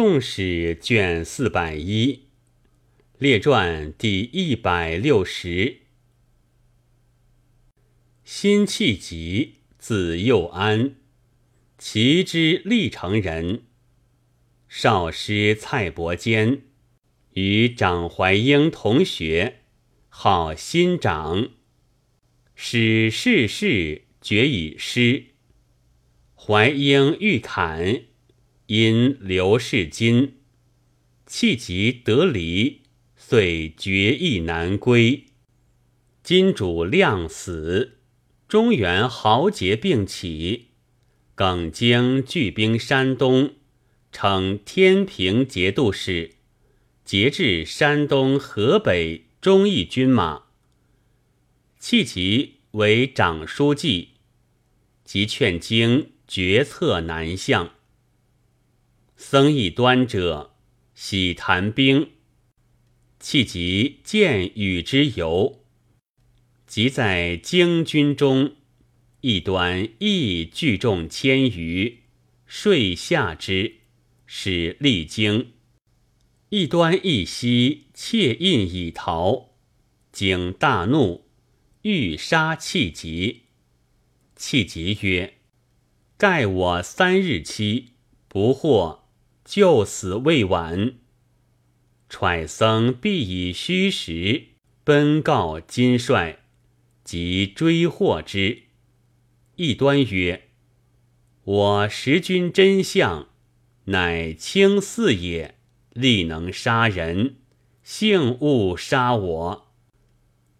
宋史》卷四百一列传第一百六十。辛弃疾，字幼安，齐之历城人。少师蔡伯坚，与长怀英同学，号新长。使世事绝以诗。怀英欲砍。因刘氏金，气急得离，遂决意南归。金主亮死，中原豪杰并起，耿京聚兵山东，称天平节度使，节制山东、河北忠义军马。气急为长书记，即劝京决策南向。僧一端者，喜谈兵，气急见与之游，即在京军中，一端亦聚众千余，遂下之，使立京。异端一息窃印以逃，经大怒，欲杀气急。气急曰：“盖我三日期，不获。”救死未晚，揣僧必以虚实奔告金帅，即追获之。一端曰：“我识君真相，乃卿嗣也，力能杀人，幸勿杀我。”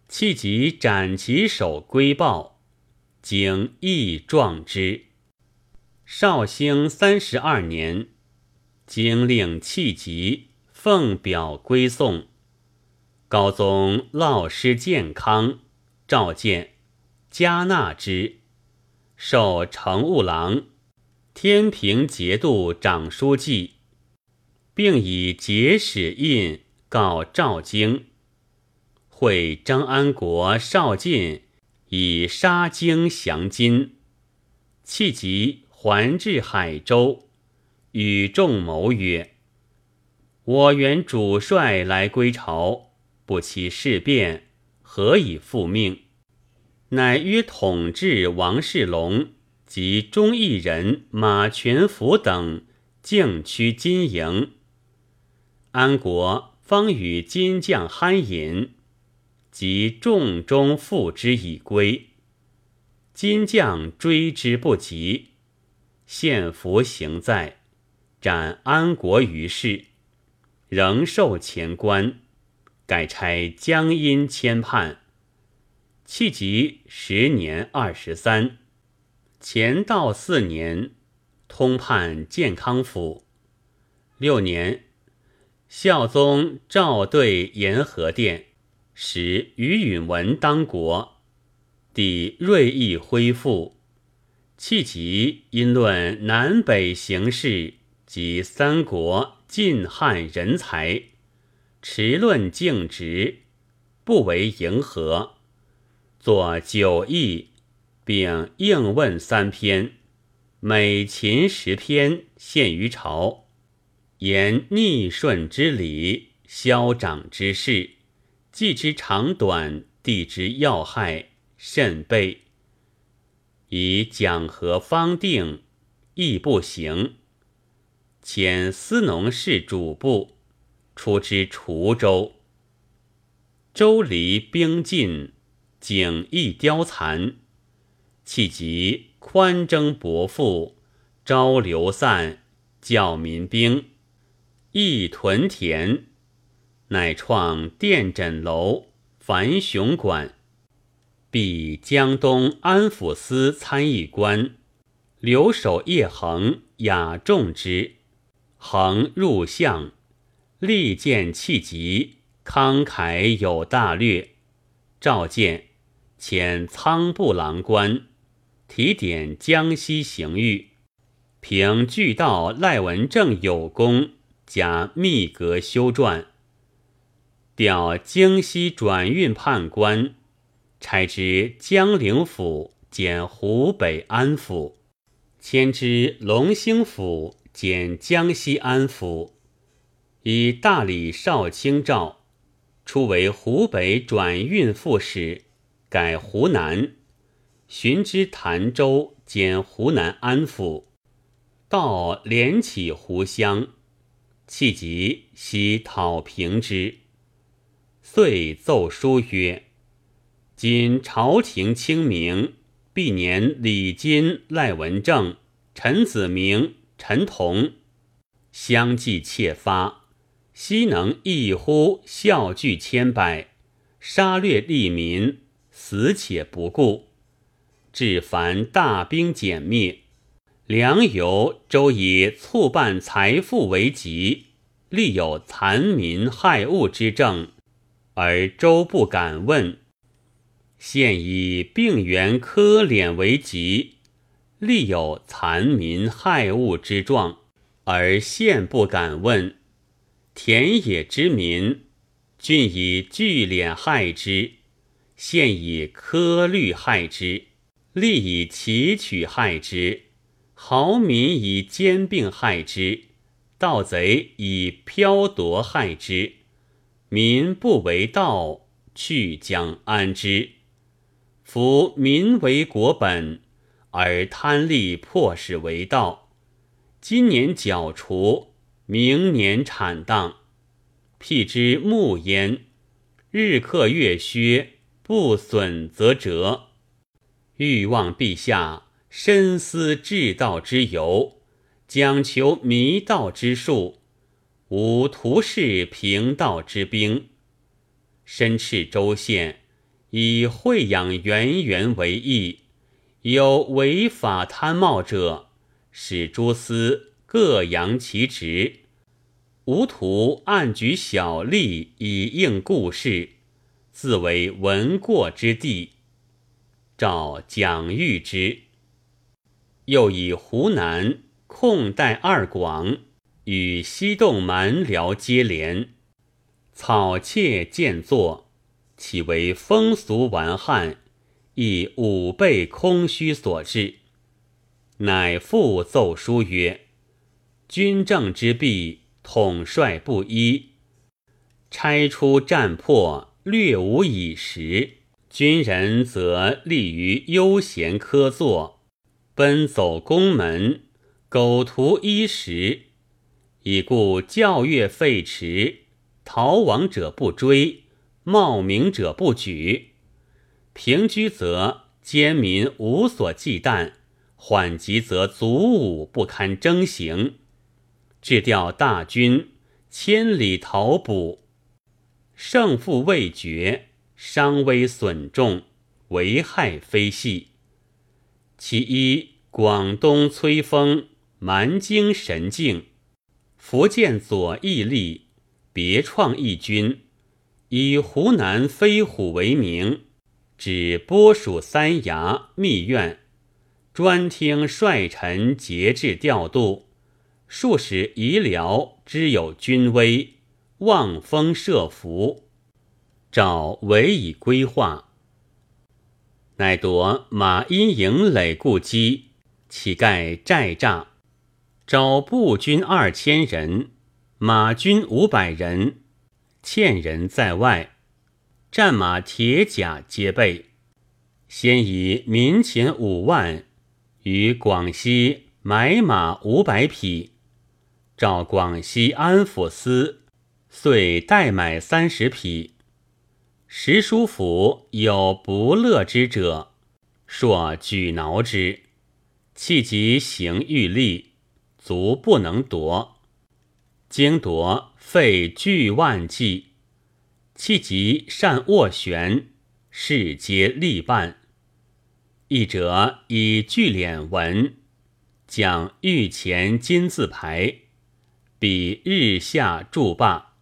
气急斩其首归报，景义壮之。绍兴三十二年。经令弃疾，奉表归宋。高宗劳师健康，召见，加纳之，授乘务郎、天平节度长书记，并以节使印告赵京。会张安国、邵进以杀京降金，弃疾还至海州。与众谋曰：“我原主帅来归朝，不期事变，何以复命？”乃约统治王世龙及忠义人马全福等径趋金营。安国方与金将酣饮，及众中复之以归。金将追之不及，献俘行在。斩安国于市，仍受前官，改差江阴迁判。气急十年二十三，乾道四年，通判建康府。六年，孝宗诏对延和殿，使于允文当国，抵锐意恢复。气急因论南北形势。及三国晋汉人才，持论径直，不为迎合。作九义，并应问三篇，每秦十篇，献于朝。言逆顺之理，消长之事，计之长短，地之要害，甚备。以讲和方定，亦不行。遣司农氏主簿出之滁州，州离兵尽，景亦凋残。气急宽征薄赋，招流散，教民兵，益屯田，乃创殿枕楼、樊雄馆，避江东安抚司参议官，留守叶恒雅重之。恒入相，力荐气急，慷慨有大略。召见，遣仓部郎官，提点江西刑狱。凭巨盗赖文正有功，加密阁修撰。调京西转运判官，差之江陵府兼湖北安抚，迁之龙兴府。兼江西安抚，以大理少卿诏，初为湖北转运副使，改湖南，寻知潭州兼湖南安抚。到连起湖乡，气急，悉讨平之。遂奏书曰：“今朝廷清明，必年李金、赖文正、陈子明、陈同相继窃发，悉能一呼笑聚千百，杀掠利民，死且不顾，至凡大兵歼灭。良由周以促办财富为急，立有残民害物之政。”而周不敢问，现以病源苛敛为急，立有残民害物之状，而现不敢问。田野之民，郡以聚敛害之，现以苛律害之，利以奇取害之，豪民以兼并害之，盗贼以剽夺害之。民不为道，去将安之？夫民为国本，而贪利迫使为道。今年剿除，明年产荡，辟之木焉。日克月削，不损则折。欲望陛下深思治道之由，讲求迷道之术。吾图示平道之兵，身赤州县，以惠养源源为义。有违法贪冒者，使诸司各扬其职。吾图暗举小利以应故事，自为闻过之地。诏蒋谕之。又以湖南控带二广。与西洞蛮辽接连，草窃见作，岂为风俗顽汉，亦武备空虚所致。乃复奏书曰：军政之弊，统帅不一，拆出战破，略无以时。军人则立于悠闲科坐，奔走宫门，苟图衣食。已故教乐废弛，逃亡者不追，冒名者不举。平居则奸民无所忌惮，缓急则卒武不堪征行。致调大军千里逃捕，胜负未决，伤危损重，危害非细。其一，广东崔丰蛮精神境。福建左翼立，别创一军，以湖南飞虎为名，指波蜀三衙密院，专听帅臣节制调度，数使遗辽知有军威，望风设伏，诏委以规划，乃夺马殷营垒故基，乞盖寨栅。招步军二千人，马军五百人，欠人在外，战马铁甲皆备。先以民钱五万，于广西买马五百匹，召广西安抚司，遂代买三十匹。时书府有不乐之者，朔举挠之，气急行欲立。卒不能夺，经夺费巨万计，气急善斡旋，事皆力办。一者以聚敛文，讲御前金字牌，比日下筑坝，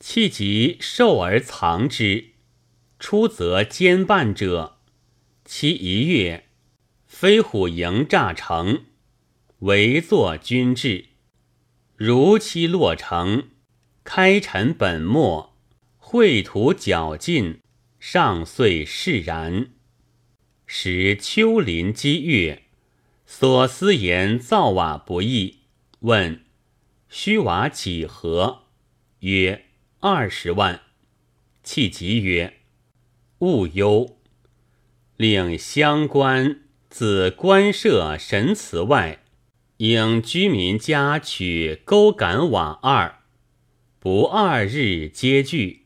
气急受而藏之，出则兼办者，其一月，飞虎营诈成。围作军制，如期落成，开陈本末，绘图绞尽，上遂释然。时丘陵积月，所思言造瓦不易，问虚瓦几何？曰二十万。弃疾曰：勿忧，令乡官自官舍神祠外，应居民家取钩杆瓦二，不二日皆具。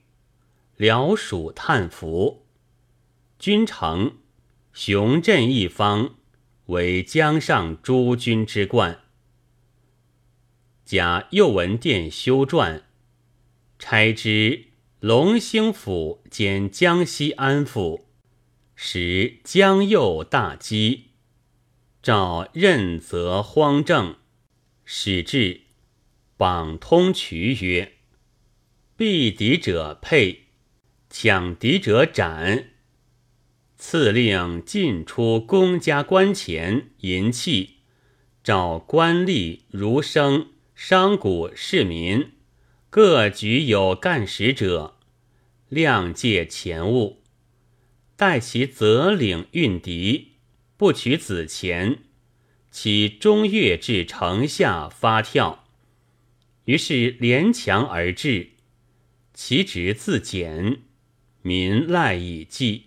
辽属叹服。君城雄镇一方，为江上诸军之冠。甲右文殿修撰，差之龙兴府兼江西安抚，使江右大饥，诏任责荒政，使至，榜通渠曰：“避敌者配，抢敌者斩。”赐令进出公家官钱银器，召官吏儒生。商贾市民各举有干使者，量借钱物，待其责领运敌，不取子钱，其中月至城下发跳。于是连墙而至，其职自减，民赖以济。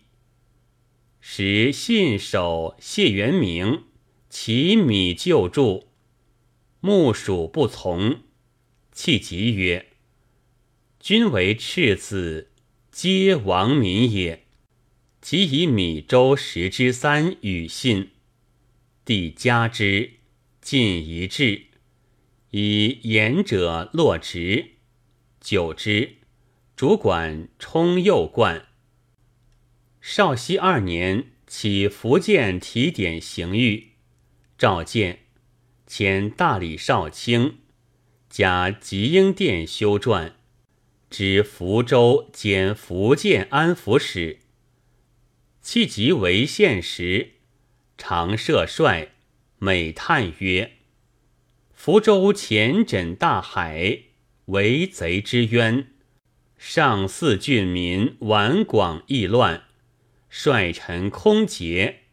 时信守谢元明，其米救助。木属不从，弃疾曰：“君为赤子，皆亡民也。”即以米粥十之三与信，帝加之，尽一至，以言者落职。久之，主管充右冠。绍熙二年，起福建提点刑狱，召见。迁大理少卿，加吉英殿修撰，知福州兼福建安抚使。弃疾为县时，常设帅，每叹曰：“福州前枕大海，为贼之渊。上四郡民顽广易乱，率臣空竭，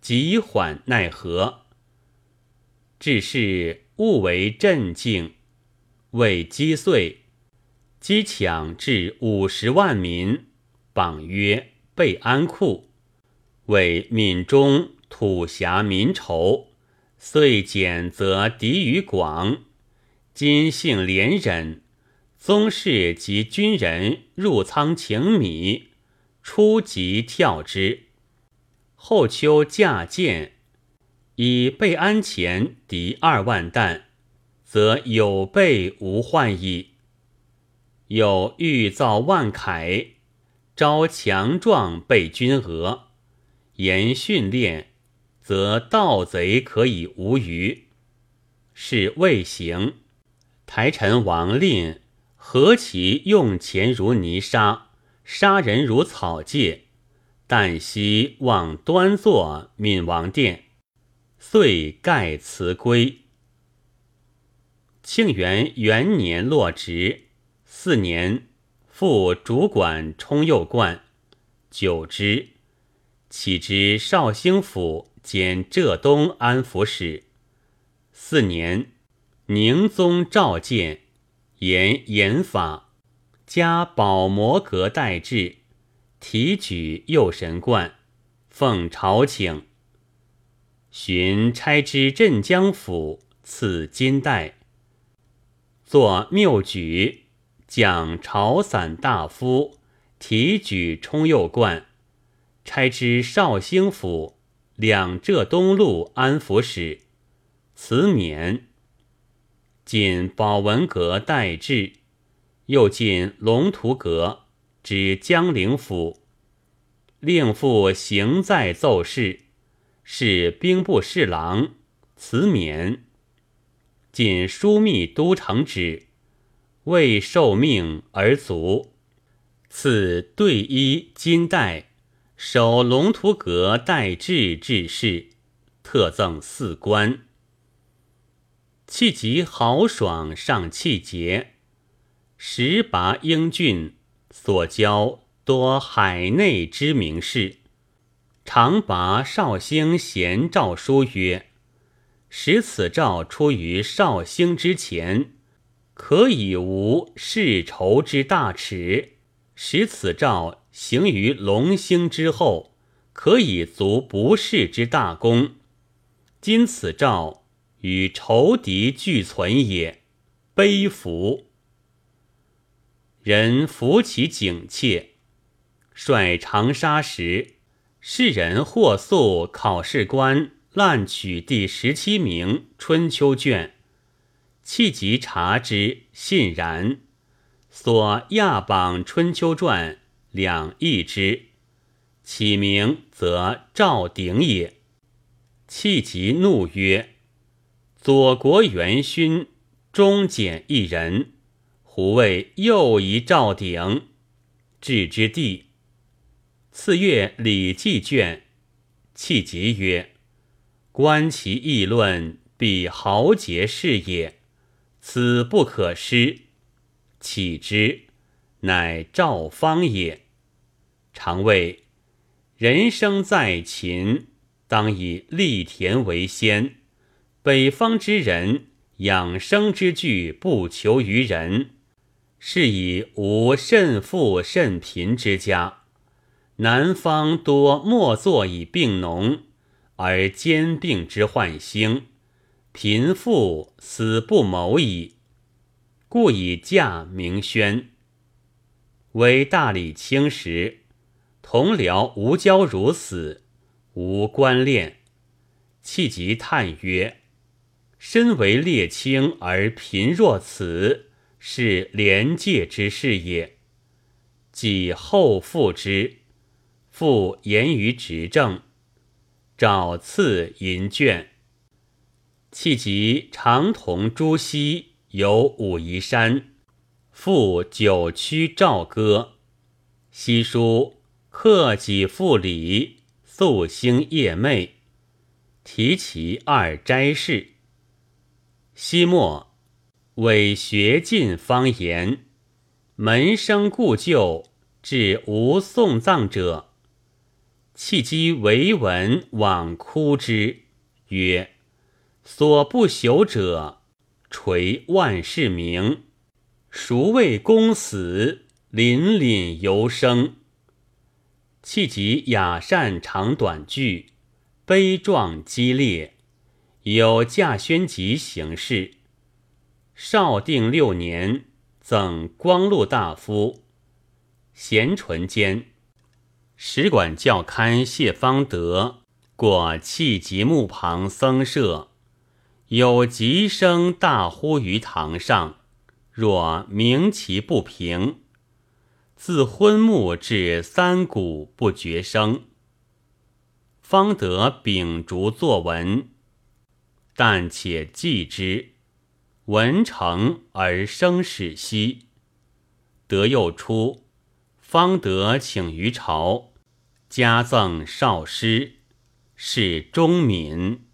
急缓奈何？”至是勿为镇静，为击碎，击抢至五十万民，榜曰备安库，为闽中土狭民仇，遂减则敌于广。今幸连忍，宗室及军人入仓请米，初即跳之，后秋驾舰。以备安前敌二万担，则有备无患矣。有欲造万铠，招强壮备军额，严训练，则盗贼可以无虞。是未行，台臣王令何其用钱如泥沙，杀人如草芥，旦夕望端坐闵王殿。遂盖辞归。庆元元年落职，四年复主管充右冠，久之，起知绍兴府兼浙东安抚使。四年，宁宗召见，言严法，加保摩阁代制，提举右神冠，奉朝请。寻差之镇江府，赐金带，作谬举，讲朝散大夫，提举充右冠，差之绍兴府，两浙东路安抚使，辞免。进保文阁待制，又进龙图阁，知江陵府，令复行在奏事。是兵部侍郎，辞免。仅枢密都城旨，未受命而卒。赐对衣金带，守龙图阁待制致仕，特赠四官。气急豪爽上气节，时拔英俊，所交多海内知名士。常拔绍兴贤诏书曰：“使此诏出于绍兴之前，可以无世仇之大耻；使此诏行于隆兴之后，可以足不世之大功。今此诏与仇敌俱存也，悲服。人扶其警切，率长沙时，世人或诉考试官。滥取第十七名春秋卷，弃即察之，信然。所亚榜春秋传两译之，起名则赵鼎也。弃即怒曰：“左国元勋忠简一人，胡为又一赵鼎？”置之地。次月《礼记》卷，弃即曰。观其议论，必豪杰士也。此不可失。岂之，乃赵方也。常谓：人生在秦，当以立田为先。北方之人，养生之具不求于人，是以无甚富甚贫之家。南方多莫作以病农。而兼病之患兴，贫富死不谋矣。故以驾名宣。为大理卿时，同僚无交如死，无官恋，气急叹曰：“身为列卿而贫若此，是廉介之事也。”即后复之，复言于执政。找赐银卷，弃及长同朱熹游武夷山，赴九曲赵歌。西书克己复礼，素兴夜寐，提其二斋事。西末伪学尽方言，门生故旧，至无送葬者。弃机为文往哭之，曰：“所不朽者，垂万世名。孰谓公死，凛凛犹生？”弃及雅善长短句，悲壮激烈，有稼轩集行事。绍定六年，赠光禄大夫，贤淳间。使馆教刊谢方德过弃疾墓旁僧舍，有吉声大呼于堂上，若鸣其不平，自昏木至三鼓不绝声。方德秉烛作文，但且记之，文成而生始息。德又出。方得请于朝，加赠少师，是忠敏。